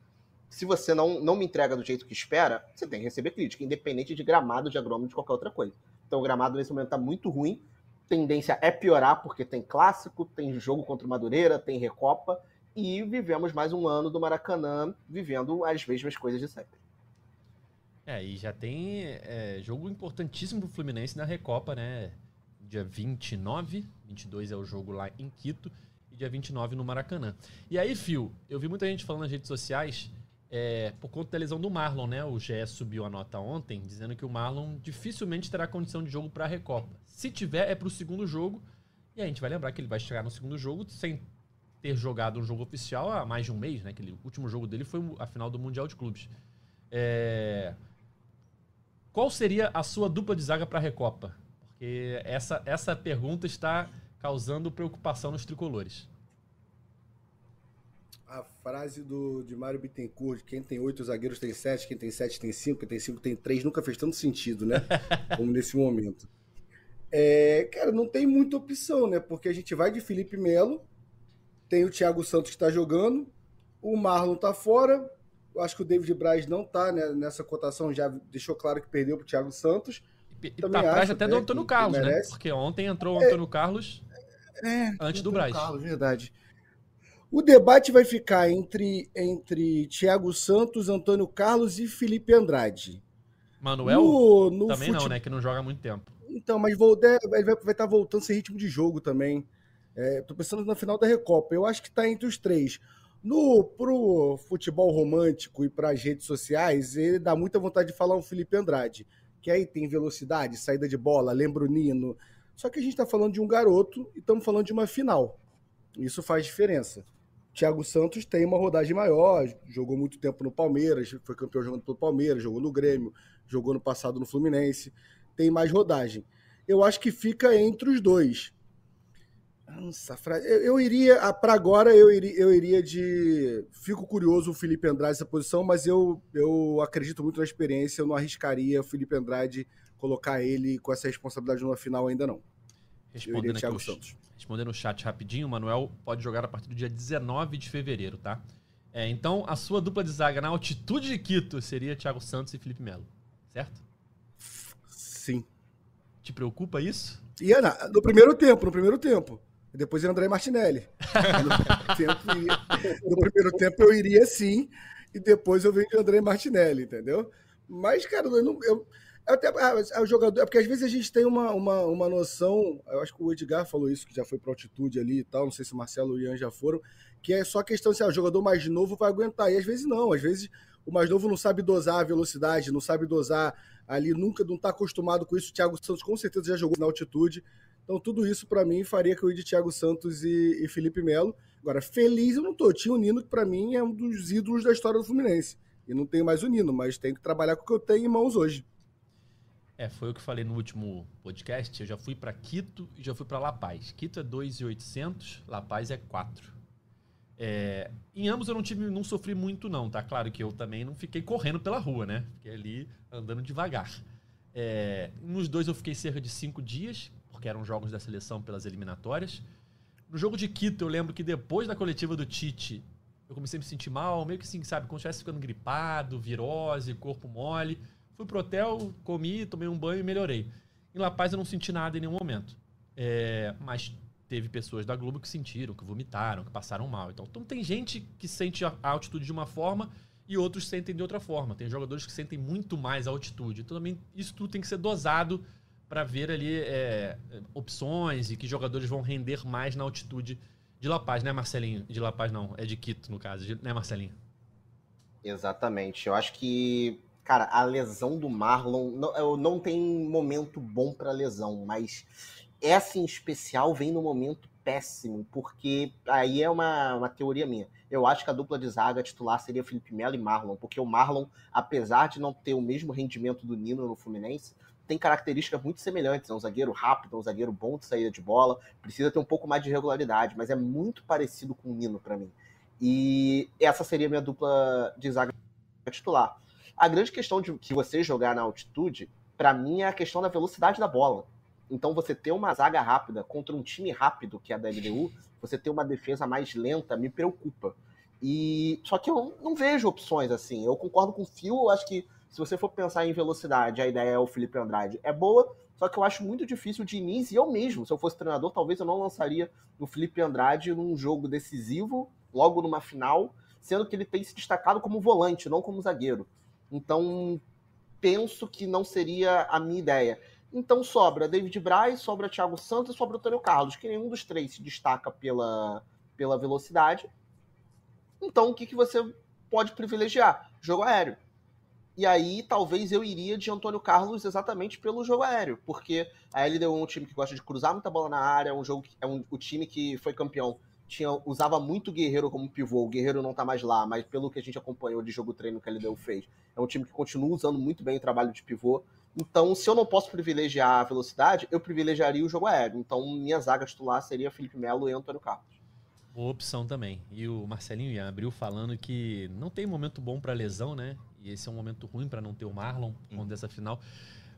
Se você não, não me entrega do jeito que espera, você tem que receber crítica, independente de gramado, de agrônomo, de qualquer outra coisa. Então o gramado nesse momento está muito ruim. Tendência é piorar, porque tem clássico, tem jogo contra o Madureira, tem Recopa, e vivemos mais um ano do Maracanã vivendo as mesmas coisas de sempre. É, e já tem é, jogo importantíssimo pro Fluminense na Recopa, né? Dia 29, 22 é o jogo lá em Quito, e dia 29 no Maracanã. E aí, Fio, eu vi muita gente falando nas redes sociais é, por conta da lesão do Marlon, né? O GE subiu a nota ontem, dizendo que o Marlon dificilmente terá condição de jogo para a Recopa. Se tiver, é para o segundo jogo. E a gente vai lembrar que ele vai chegar no segundo jogo sem ter jogado um jogo oficial há mais de um mês, né? Que ele, o último jogo dele foi a final do Mundial de Clubes. É... Qual seria a sua dupla de zaga para a Recopa? Porque essa, essa pergunta está causando preocupação nos tricolores. A frase do, de Mário Bittencourt, quem tem oito zagueiros tem sete, quem tem sete tem cinco, quem tem cinco tem três, nunca fez tanto sentido, né? Como nesse momento. É, cara, não tem muita opção, né? Porque a gente vai de Felipe Melo, tem o Thiago Santos que está jogando, o Marlon tá fora, eu acho que o David Braz não tá né, nessa cotação, já deixou claro que perdeu pro Thiago Santos. E tá atrás até do Antônio Carlos, né? Porque ontem entrou o Antônio Carlos é, antes do Braz. Carlos, verdade. O debate vai ficar entre, entre Thiago Santos, Antônio Carlos e Felipe Andrade. Manuel no, no também fute... não, né? Que não joga há muito tempo. Então, mas vou, ele vai, vai estar voltando sem ritmo de jogo também. É, tô pensando na final da Recopa. Eu acho que está entre os três. No pro futebol romântico e para as redes sociais, ele dá muita vontade de falar um Felipe Andrade, que aí tem velocidade, saída de bola, lembra o Nino. Só que a gente está falando de um garoto e estamos falando de uma final. Isso faz diferença. Thiago Santos tem uma rodagem maior, jogou muito tempo no Palmeiras, foi campeão jogando pelo Palmeiras, jogou no Grêmio, jogou no passado no Fluminense, tem mais rodagem. Eu acho que fica entre os dois. Nossa, eu, eu iria, ah, para agora, eu iria, eu iria de. Fico curioso o Felipe Andrade nessa posição, mas eu, eu acredito muito na experiência, eu não arriscaria o Felipe Andrade colocar ele com essa responsabilidade numa final ainda não. Respondendo aqui, Santos. respondendo no chat rapidinho, o Manuel pode jogar a partir do dia 19 de fevereiro, tá? É, então, a sua dupla de zaga na altitude de Quito seria Thiago Santos e Felipe Melo, certo? Sim. Te preocupa isso? Ia no primeiro tempo, no primeiro tempo. E depois André Martinelli. No, tempo, no primeiro tempo eu iria sim, e depois eu venho de André Martinelli, entendeu? Mas, cara, eu não. Eu, até, ah, o jogador, é porque às vezes a gente tem uma, uma, uma noção, eu acho que o Edgar falou isso, que já foi para altitude ali e tal, não sei se o Marcelo e o Ian já foram, que é só questão se ah, o jogador mais novo vai aguentar, e às vezes não, às vezes o mais novo não sabe dosar a velocidade, não sabe dosar ali, nunca não está acostumado com isso, o Thiago Santos com certeza já jogou na altitude, então tudo isso para mim faria que eu ia de Thiago Santos e, e Felipe Melo, agora feliz eu não tô, tinha o Nino que para mim é um dos ídolos da história do Fluminense, e não tenho mais o Nino, mas tenho que trabalhar com o que eu tenho em mãos hoje. É, foi o que falei no último podcast. Eu já fui para Quito e já fui para La Paz. Quito é 2,800, La Paz é 4. É, em ambos eu não tive, não sofri muito não, tá? Claro que eu também não fiquei correndo pela rua, né? Fiquei ali andando devagar. É, nos dois eu fiquei cerca de cinco dias, porque eram jogos da seleção pelas eliminatórias. No jogo de Quito eu lembro que depois da coletiva do Tite eu comecei a me sentir mal, meio que assim, sabe, como se estivesse ficando gripado, virose, corpo mole. Fui pro hotel, comi, tomei um banho e melhorei. Em La Paz eu não senti nada em nenhum momento. É, mas teve pessoas da Globo que sentiram, que vomitaram, que passaram mal. Então, então tem gente que sente a altitude de uma forma e outros sentem de outra forma. Tem jogadores que sentem muito mais a altitude. Então também isso tudo tem que ser dosado para ver ali é, opções e que jogadores vão render mais na altitude de La Paz, né, Marcelinho? De La Paz não, é de Quito, no caso, né, Marcelinho? Exatamente. Eu acho que Cara, a lesão do Marlon, não, não tem momento bom para lesão, mas essa em especial vem no momento péssimo, porque aí é uma, uma teoria minha. Eu acho que a dupla de zaga titular seria Felipe Melo e Marlon, porque o Marlon, apesar de não ter o mesmo rendimento do Nino no Fluminense, tem características muito semelhantes. É um zagueiro rápido, é um zagueiro bom de saída de bola, precisa ter um pouco mais de regularidade, mas é muito parecido com o Nino para mim. E essa seria a minha dupla de zaga titular. A grande questão de que você jogar na altitude, para mim, é a questão da velocidade da bola. Então, você ter uma zaga rápida contra um time rápido, que é a da LDU, você ter uma defesa mais lenta, me preocupa. E só que eu não vejo opções assim. Eu concordo com o Phil, eu acho que se você for pensar em velocidade, a ideia é o Felipe Andrade. É boa, só que eu acho muito difícil de início, e eu mesmo, se eu fosse treinador, talvez eu não lançaria o Felipe Andrade num jogo decisivo, logo numa final, sendo que ele tem se destacado como volante, não como zagueiro. Então, penso que não seria a minha ideia. Então sobra David Braz, sobra Thiago Santos e sobra Antônio Carlos, que nenhum dos três se destaca pela, pela velocidade. Então o que, que você pode privilegiar? Jogo aéreo. E aí talvez eu iria de Antônio Carlos exatamente pelo jogo aéreo, porque a LDU é um time que gosta de cruzar muita bola na área, é um jogo é um, o time que foi campeão tinha, usava muito o Guerreiro como pivô. O Guerreiro não tá mais lá, mas pelo que a gente acompanhou de jogo treino que a LDU fez, é um time que continua usando muito bem o trabalho de pivô. Então, se eu não posso privilegiar a velocidade, eu privilegiaria o jogo aéreo. Então, minha zaga titular seria Felipe Melo e Antônio Carlos. Boa opção também. E o Marcelinho Ian abriu falando que não tem momento bom para lesão, né? E esse é um momento ruim para não ter o Marlon hum. dessa final.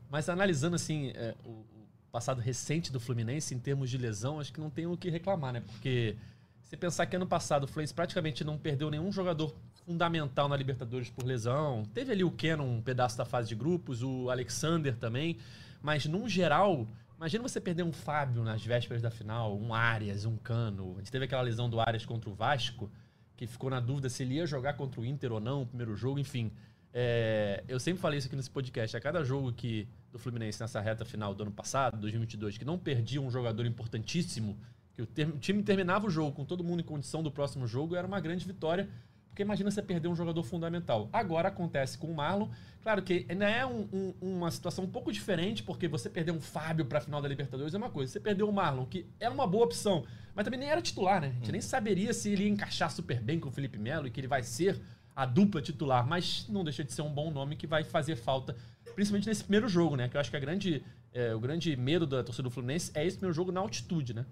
Mas analisando assim é, o, passado recente do Fluminense em termos de lesão, acho que não tem o que reclamar, né? Porque você pensar que ano passado o Fluminense praticamente não perdeu nenhum jogador fundamental na Libertadores por lesão. Teve ali o Kenon, um pedaço da fase de grupos, o Alexander também. Mas, num geral, imagina você perder um Fábio nas vésperas da final, um Arias, um Cano. A gente teve aquela lesão do Arias contra o Vasco, que ficou na dúvida se ele ia jogar contra o Inter ou não, o primeiro jogo, enfim. É, eu sempre falei isso aqui nesse podcast. A cada jogo que do Fluminense nessa reta final do ano passado, 2022, que não perdia um jogador importantíssimo, que o, ter, o, time terminava o jogo com todo mundo em condição do próximo jogo, era uma grande vitória. Porque imagina você perder um jogador fundamental. Agora acontece com o Marlon. Claro que ainda é um, um, uma situação um pouco diferente, porque você perder um Fábio para a final da Libertadores é uma coisa. Você perdeu o Marlon, que era uma boa opção, mas também nem era titular, né? A gente nem uhum. saberia se ele ia encaixar super bem com o Felipe Melo e que ele vai ser a dupla titular, mas não deixa de ser um bom nome que vai fazer falta, principalmente nesse primeiro jogo, né? Que eu acho que a grande, é, o grande medo da torcida do Fluminense é esse primeiro jogo na altitude, né?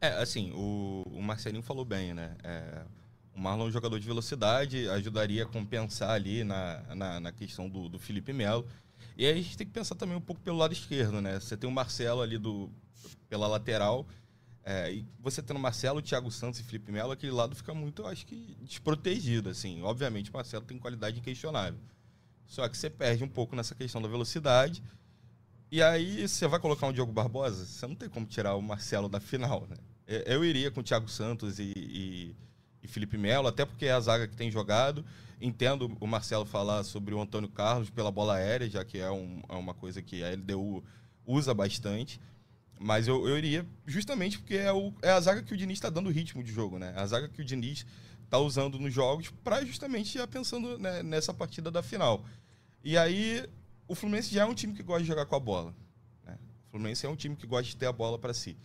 É, assim, o, o Marcelinho falou bem, né? É, o Marlon é um jogador de velocidade, ajudaria a compensar ali na, na, na, questão do, do Felipe Melo. E aí a gente tem que pensar também um pouco pelo lado esquerdo, né? Você tem o Marcelo ali do, pela lateral, é, e você tendo Marcelo, Thiago Santos e Felipe Melo, aquele lado fica muito, eu acho que, desprotegido, assim. Obviamente o Marcelo tem qualidade inquestionável. Só que você perde um pouco nessa questão da velocidade. E aí você vai colocar um Diogo Barbosa, você não tem como tirar o Marcelo da final, né? Eu iria com o Thiago Santos e, e, e Felipe Melo, até porque é a zaga que tem jogado. Entendo o Marcelo falar sobre o Antônio Carlos pela bola aérea, já que é, um, é uma coisa que a LDU usa bastante. Mas eu, eu iria justamente porque é, o, é a zaga que o Diniz está dando ritmo de jogo, né? A zaga que o Diniz está usando nos jogos para justamente ir pensando né, nessa partida da final. E aí, o Fluminense já é um time que gosta de jogar com a bola. Né? O Fluminense é um time que gosta de ter a bola para si.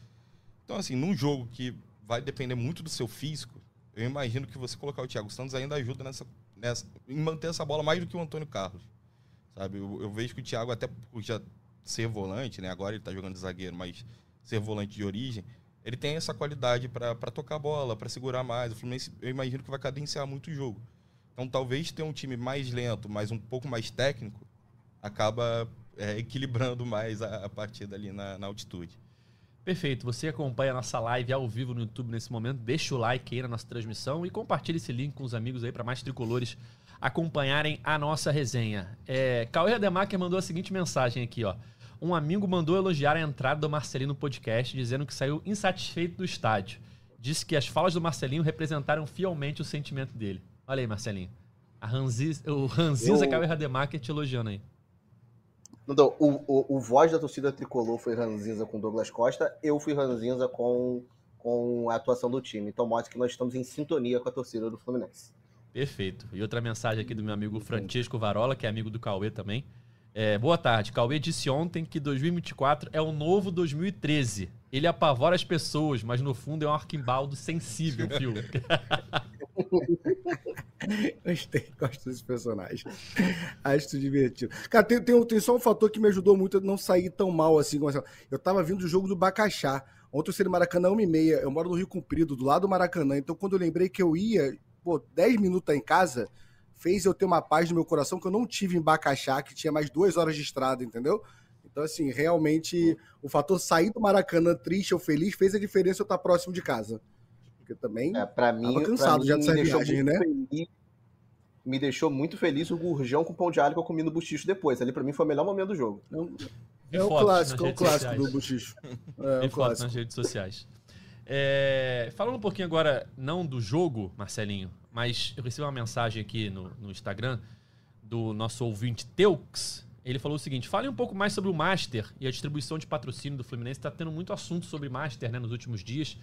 Então, assim, num jogo que vai depender muito do seu físico, eu imagino que você colocar o Thiago Santos ainda ajuda nessa, nessa, em manter essa bola mais do que o Antônio Carlos. Sabe? Eu, eu vejo que o Thiago, até por já ser volante, né? Agora ele está jogando de zagueiro, mas ser volante de origem, ele tem essa qualidade para tocar a bola, para segurar mais. O Fluminense, eu imagino que vai cadenciar muito o jogo. Então, talvez ter um time mais lento, mas um pouco mais técnico, acaba é, equilibrando mais a, a, partida ali na, na altitude. Perfeito. Você acompanha a nossa live ao vivo no YouTube nesse momento. Deixa o like aí na nossa transmissão e compartilhe esse link com os amigos aí para mais tricolores acompanharem a nossa resenha. É, Cauê Ademacher mandou a seguinte mensagem aqui, ó. Um amigo mandou elogiar a entrada do Marcelinho no podcast, dizendo que saiu insatisfeito do estádio. Disse que as falas do Marcelinho representaram fielmente o sentimento dele. Olha aí, Marcelinho. A Ranziz, o Ranziza Eu... Cauê Rademacher te elogiando aí. Então, o, o, o voz da torcida tricolor foi Ranzinza com Douglas Costa, eu fui Ranzinza com, com a atuação do time. Então mostra que nós estamos em sintonia com a torcida do Fluminense. Perfeito. E outra mensagem aqui do meu amigo Francisco Varola, que é amigo do Cauê também. É, boa tarde. Cauê disse ontem que 2024 é o novo 2013. Ele apavora as pessoas, mas no fundo é um arquimbaldo sensível, viu? Gostei, gosto desse personagem. Acho divertido. Cara, tem, tem, tem, só um fator que me ajudou muito a não sair tão mal assim. Eu tava vindo do jogo do Bacaxá. Ontem eu saí do Maracanã 1h30. Eu moro no Rio Comprido, do lado do Maracanã. Então, quando eu lembrei que eu ia, pô, 10 minutos em casa, fez eu ter uma paz no meu coração que eu não tive em Bacaxá, que tinha mais duas horas de estrada, entendeu? Então, assim, realmente, o fator sair do Maracanã triste ou feliz fez a diferença eu estar próximo de casa. Porque também é, pra mim, tava cansado já dessa viagem, né? Feliz, me deixou muito feliz o gurjão com pão de alho que eu comi no buchicho depois. Ali, pra mim, foi o melhor momento do jogo. É, é o clássico, é o clássico sociais. do buchicho. É, o clássico. nas redes sociais. É, falando um pouquinho agora, não do jogo, Marcelinho, mas eu recebi uma mensagem aqui no, no Instagram do nosso ouvinte Teux. Ele falou o seguinte: fale um pouco mais sobre o Master e a distribuição de patrocínio do Fluminense. Está tendo muito assunto sobre Master né, nos últimos dias.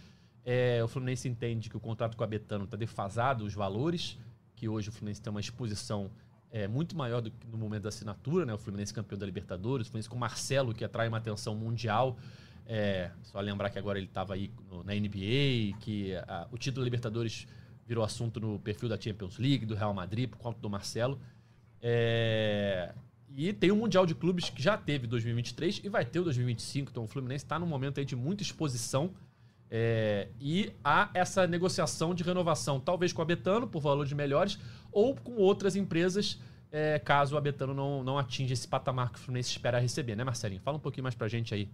É, o Fluminense entende que o contrato com a Betano está defasado, os valores, que hoje o Fluminense tem uma exposição é, muito maior do que no momento da assinatura, né? O Fluminense campeão da Libertadores, o Fluminense com o Marcelo, que atrai uma atenção mundial. É, só lembrar que agora ele estava aí no, na NBA, que a, o título da Libertadores virou assunto no perfil da Champions League, do Real Madrid, por conta do Marcelo. É, e tem o Mundial de Clubes que já teve 2023 e vai ter o 2025. Então o Fluminense está num momento aí de muita exposição. É, e há essa negociação de renovação, talvez com a Betano, por valores melhores, ou com outras empresas, é, caso a Betano não, não atinja esse patamar que o Fluminense espera receber, né, Marcelinho? Fala um pouquinho mais pra gente aí.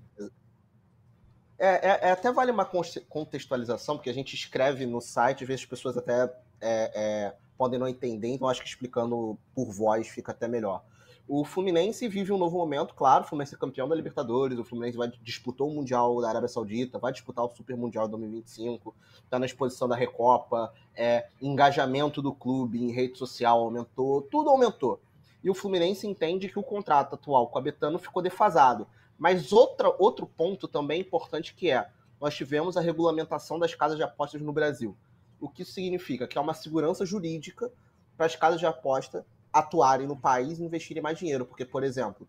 É, é, é, até vale uma contextualização, porque a gente escreve no site, às vezes as pessoas até é, é, podem não entender, então acho que explicando por voz fica até melhor. O Fluminense vive um novo momento, claro, o Fluminense é campeão da Libertadores, o Fluminense vai disputou o Mundial da Arábia Saudita, vai disputar o Super Mundial 2025, está na exposição da Recopa, é, engajamento do clube em rede social aumentou, tudo aumentou. E o Fluminense entende que o contrato atual com a Betano ficou defasado. Mas outra, outro ponto também importante que é, nós tivemos a regulamentação das casas de apostas no Brasil. O que isso significa? Que é uma segurança jurídica para as casas de aposta atuarem no país e investirem mais dinheiro. Porque, por exemplo,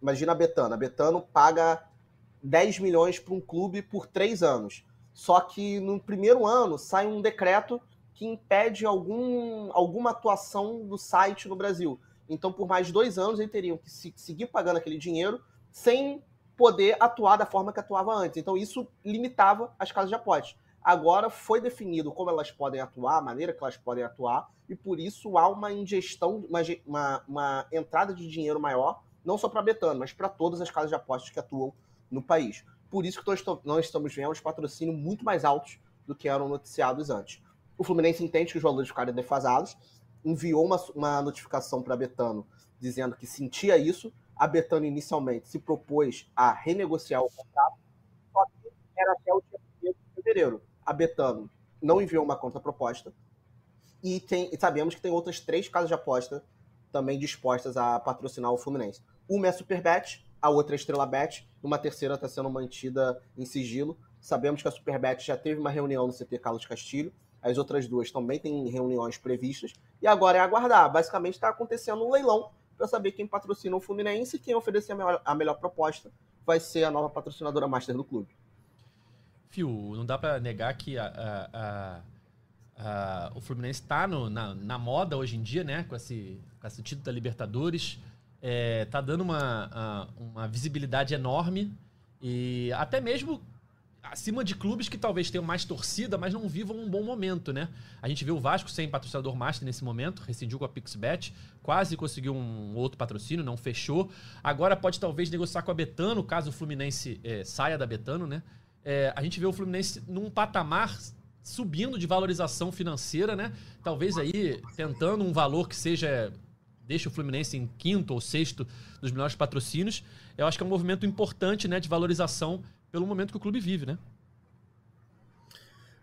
imagina a Betano. A Betano paga 10 milhões para um clube por três anos. Só que no primeiro ano sai um decreto que impede algum, alguma atuação do site no Brasil. Então, por mais dois anos, eles teriam que seguir pagando aquele dinheiro sem poder atuar da forma que atuava antes. Então, isso limitava as casas de apostas. Agora foi definido como elas podem atuar, a maneira que elas podem atuar, e por isso há uma ingestão, uma, uma, uma entrada de dinheiro maior, não só para a Betano, mas para todas as casas de apostas que atuam no país. Por isso que nós estamos vendo os patrocínios muito mais altos do que eram noticiados antes. O Fluminense entende que os valores ficaram defasados, enviou uma, uma notificação para a Betano dizendo que sentia isso, a Betano inicialmente se propôs a renegociar o contrato, só que era até o dia 1 de fevereiro. A Betano não enviou uma contraproposta, E tem, sabemos que tem outras três casas de aposta também dispostas a patrocinar o Fluminense. Uma é a Superbet, a outra é a Estrela Bet, uma terceira está sendo mantida em sigilo. Sabemos que a Superbet já teve uma reunião no CT Carlos Castilho, as outras duas também têm reuniões previstas, e agora é aguardar. Basicamente está acontecendo um leilão para saber quem patrocina o Fluminense e quem oferecer a melhor, a melhor proposta vai ser a nova patrocinadora master do clube. Fio, não dá para negar que a, a, a, o Fluminense está na, na, moda hoje em dia, né? Com esse, com esse título da Libertadores. É, tá dando uma, uma visibilidade enorme. E até mesmo acima de clubes que talvez tenham mais torcida, mas não vivam um bom momento, né? A gente vê o Vasco sem patrocinador master nesse momento, rescindiu com a Pixbet, quase conseguiu um outro patrocínio, não fechou. Agora pode talvez negociar com a Betano, caso o Fluminense é, saia da Betano, né? É, a gente vê o Fluminense num patamar subindo de valorização financeira, né? Talvez aí tentando um valor que seja deixa o Fluminense em quinto ou sexto dos melhores patrocínios. Eu acho que é um movimento importante, né, de valorização pelo momento que o clube vive, né?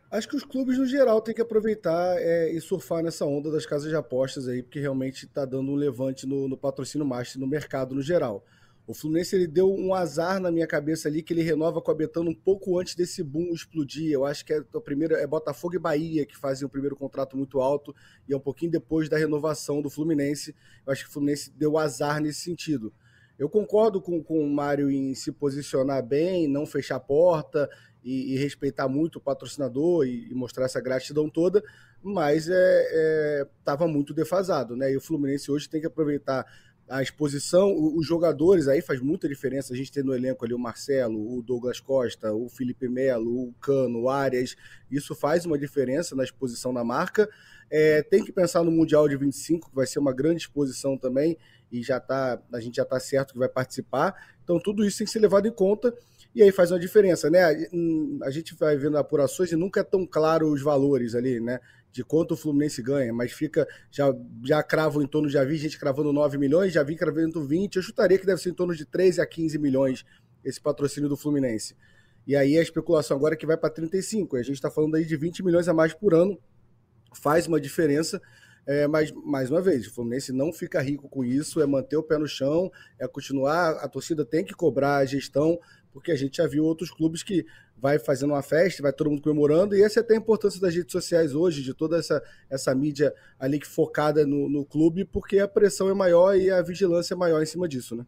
Acho que os clubes, no geral, têm que aproveitar é, e surfar nessa onda das casas de apostas aí, porque realmente está dando um levante no, no patrocínio master no mercado no geral. O Fluminense ele deu um azar na minha cabeça ali que ele renova com a Betano um pouco antes desse boom explodir. Eu acho que é o é Botafogo e Bahia que fazem o primeiro contrato muito alto e é um pouquinho depois da renovação do Fluminense. Eu acho que o Fluminense deu azar nesse sentido. Eu concordo com, com o Mário em se posicionar bem, não fechar a porta e, e respeitar muito o patrocinador e, e, mostrar essa gratidão toda, mas estava é, é, muito defasado, né? E o Fluminense hoje tem que aproveitar a exposição, os jogadores aí faz muita diferença. A gente tem no elenco ali o Marcelo, o Douglas Costa, o Felipe Melo, o Cano, o Arias. Isso faz uma diferença na exposição da marca. É, tem que pensar no Mundial de 25, que vai ser uma grande exposição também e já tá, a gente já está certo que vai participar. Então tudo isso tem que ser levado em conta e aí faz uma diferença, né? A gente vai vendo apurações e nunca é tão claro os valores ali, né? De quanto o Fluminense ganha, mas fica, já, já cravo em torno, já vi gente cravando 9 milhões, já vi cravando 20, eu chutaria que deve ser em torno de 13 a 15 milhões esse patrocínio do Fluminense. E aí a especulação agora é que vai para 35, a gente está falando aí de 20 milhões a mais por ano, faz uma diferença, é, mas, mais uma vez, o Fluminense não fica rico com isso, é manter o pé no chão, é continuar, a torcida tem que cobrar a gestão, porque a gente já viu outros clubes que vai fazendo uma festa, vai todo mundo comemorando, e essa é até a importância das redes sociais hoje, de toda essa, essa mídia ali que focada no, no clube, porque a pressão é maior e a vigilância é maior em cima disso, né?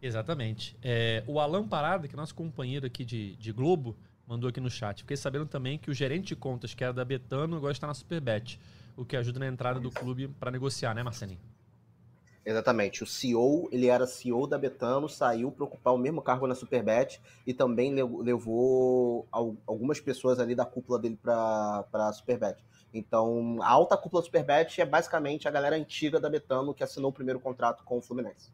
Exatamente. É, o Alan Parada, que é nosso companheiro aqui de, de Globo, mandou aqui no chat. Fiquei sabendo também que o gerente de contas, que era da Betano, agora está na Superbet o que ajuda na entrada do clube para negociar, né, Marcelinho? Exatamente. O CEO, ele era CEO da Betano, saiu para ocupar o mesmo cargo na Superbet e também levou algumas pessoas ali da cúpula dele para a Superbet. Então, a alta cúpula da Superbet é basicamente a galera antiga da Betano que assinou o primeiro contrato com o Fluminense.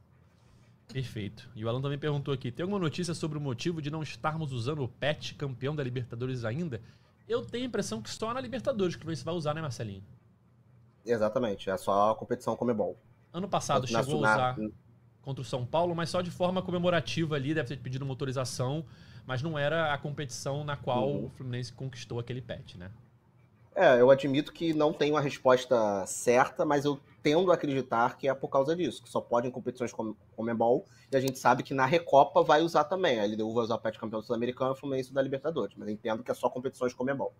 Perfeito. E o Alan também perguntou aqui: tem alguma notícia sobre o motivo de não estarmos usando o PET campeão da Libertadores ainda? Eu tenho a impressão que só na Libertadores que o Fluminense vai usar, né, Marcelinho? Exatamente, é só a competição Comebol. Ano passado na, chegou a usar contra o São Paulo, mas só de forma comemorativa ali, deve ter pedido uma autorização, mas não era a competição na qual uhum. o Fluminense conquistou aquele pet, né? É, eu admito que não tenho a resposta certa, mas eu tendo a acreditar que é por causa disso, que só pode em competições como Comebol, e a gente sabe que na Recopa vai usar também. A LDU vai usar o pet campeão sul-americano e o Fluminense da Libertadores, mas entendo que é só competições Comebol.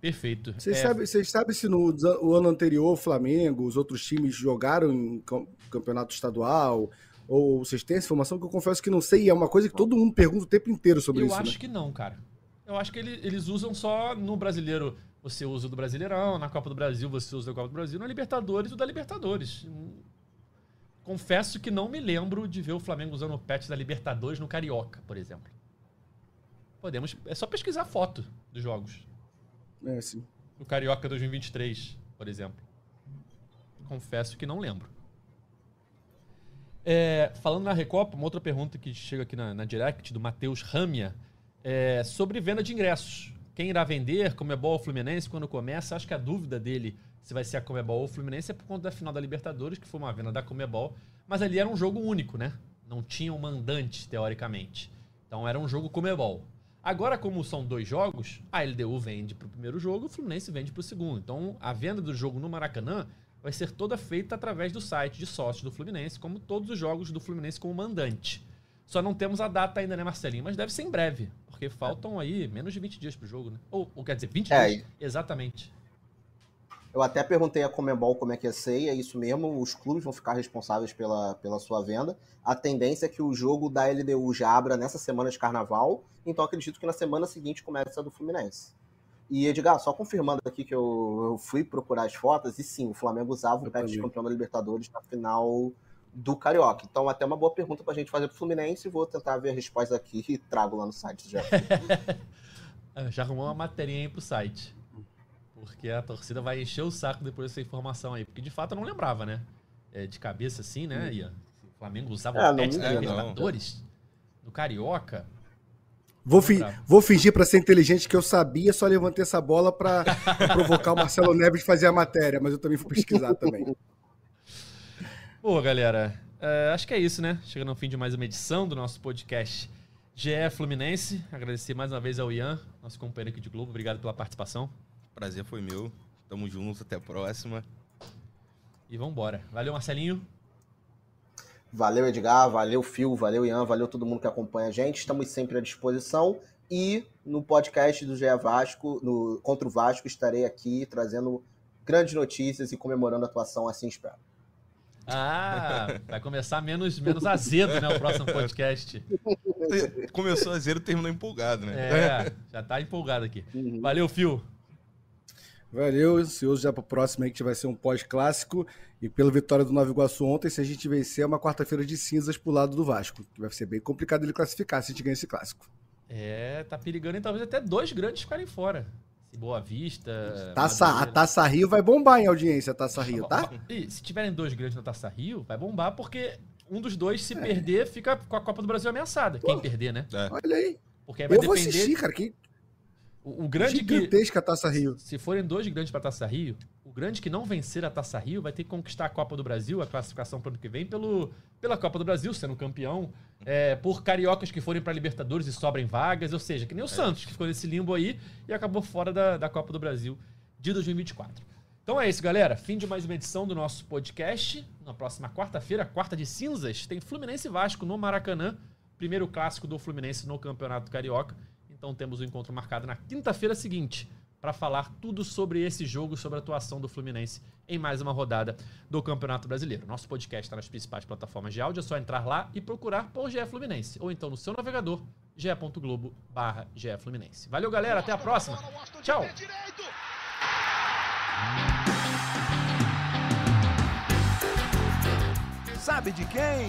Perfeito. Vocês é... sabem sabe se no o ano anterior o Flamengo, os outros times jogaram em campeonato estadual? Ou vocês têm essa informação que eu confesso que não sei, e é uma coisa que todo mundo pergunta o tempo inteiro sobre eu isso. Eu acho né? que não, cara. Eu acho que ele, eles usam só no brasileiro. Você usa o do Brasileirão, na Copa do Brasil você usa o da Copa do Brasil, na Libertadores o da Libertadores. Confesso que não me lembro de ver o Flamengo usando o patch da Libertadores no Carioca, por exemplo. Podemos. É só pesquisar foto dos jogos. É. No Carioca 2023, por exemplo. Confesso que não lembro. É, falando na Recopa, uma outra pergunta que chega aqui na, na direct do Matheus Ramia é sobre venda de ingressos. Quem irá vender, Comebol ou Fluminense, quando começa? Acho que a dúvida dele se vai ser a Comebol ou Fluminense é por conta da final da Libertadores, que foi uma venda da Comebol, mas ali era um jogo único, né? Não tinha um mandante, teoricamente. Então era um jogo Comebol. Agora, como são dois jogos, a LDU vende pro primeiro jogo, o Fluminense vende pro segundo. Então, a venda do jogo no Maracanã vai ser toda feita através do site de sócios do Fluminense, como todos os jogos do Fluminense como mandante. Só não temos a data ainda, né, Marcelinho? Mas deve ser em breve, porque faltam aí menos de 20 dias pro jogo, né? Ou, ou quer dizer, 20 É, dias. Exatamente. Eu até perguntei a Comembol como é que ia ser, e é isso mesmo, os clubes vão ficar responsáveis pela, pela sua venda. A tendência é que o jogo da LDU já abra nessa semana de carnaval, então acredito que na semana seguinte comece a do Fluminense. E Edgar, só confirmando aqui que eu, eu fui procurar as fotos, e sim, o Flamengo usava o pet de campeão da Libertadores na final do Carioca. Então, até uma boa pergunta pra gente fazer pro Fluminense, vou tentar ver a resposta aqui e trago lá no site já. Já arrumou uma materinha aí pro site. Porque a torcida vai encher o saco depois dessa informação aí. Porque de fato eu não lembrava, né? É, de cabeça assim, né, Ian? O Flamengo usava É, o pet da. Libertadores, do Carioca. Vou, fi- vou fingir pra ser inteligente que eu sabia, só levantei essa bola pra pra provocar o Marcelo Neves fazer a matéria, mas eu também fui pesquisar também. Pô, galera, é, acho que é isso, né? Chegando ao fim de mais uma edição do nosso podcast GE Fluminense. Agradecer mais uma vez ao Ian, nosso companheiro aqui de Globo. Obrigado pela participação. Prazer foi meu. Tamo junto, até a próxima. E vambora. Valeu, Marcelinho. Valeu, Edgar, valeu, Phil, valeu, Ian, valeu todo mundo que acompanha a gente. Estamos sempre à disposição. E no podcast do GE Vasco, no, contra o Vasco, estarei aqui trazendo grandes notícias e comemorando a atuação, assim espero. Ah, vai começar menos, menos azedo, né? O próximo podcast. Começou a zero, terminou empolgado, né? É, já tá empolgado aqui. Valeu, Fio. Valeu, ansioso já pro próximo aí, que vai ser um pós-clássico. E pela vitória do Nova Iguaçu ontem, se a gente vencer, é uma quarta-feira de cinzas pro lado do Vasco. Que vai ser bem complicado ele classificar se a gente ganhar esse clássico. É, tá perigando e talvez até dois grandes ficarem fora. Se Boa Vista. Taça, a. Taça Rio vai bombar em audiência, a Taça Rio, tá? E se tiverem dois grandes na Taça Rio, vai bombar, porque um dos dois, se perder, fica com a Copa do Brasil ameaçada. Quem perder, né? É. Olha aí. Porque aí vai Eu vou depender. assistir, cara. Que O, o grande que. gigantesca a Taça Rio. Se forem dois grandes pra Taça Rio, o grande que não vencer a Taça Rio vai ter que conquistar a Copa do Brasil, a classificação pro ano que vem, pelo, pela Copa do Brasil, sendo campeão, é, por cariocas que forem pra Libertadores e sobrem vagas, ou seja, que nem o Santos, que ficou nesse limbo aí e acabou fora da, da Copa do Brasil de 2024. Então é isso, galera. Fim de mais uma edição do nosso podcast. Na próxima quarta-feira, quarta de cinzas, tem Fluminense e Vasco no Maracanã. Primeiro clássico do Fluminense no Campeonato Carioca. Então temos o encontro marcado na quinta-feira seguinte para falar tudo sobre esse jogo, sobre a atuação do Fluminense em mais uma rodada do Campeonato Brasileiro. Nosso podcast está nas principais plataformas de áudio, é só entrar lá e procurar por GE Fluminense. Ou então no seu navegador, ge.globo barra Fluminense. Valeu, galera. Até a próxima. Tchau. Sabe de quem?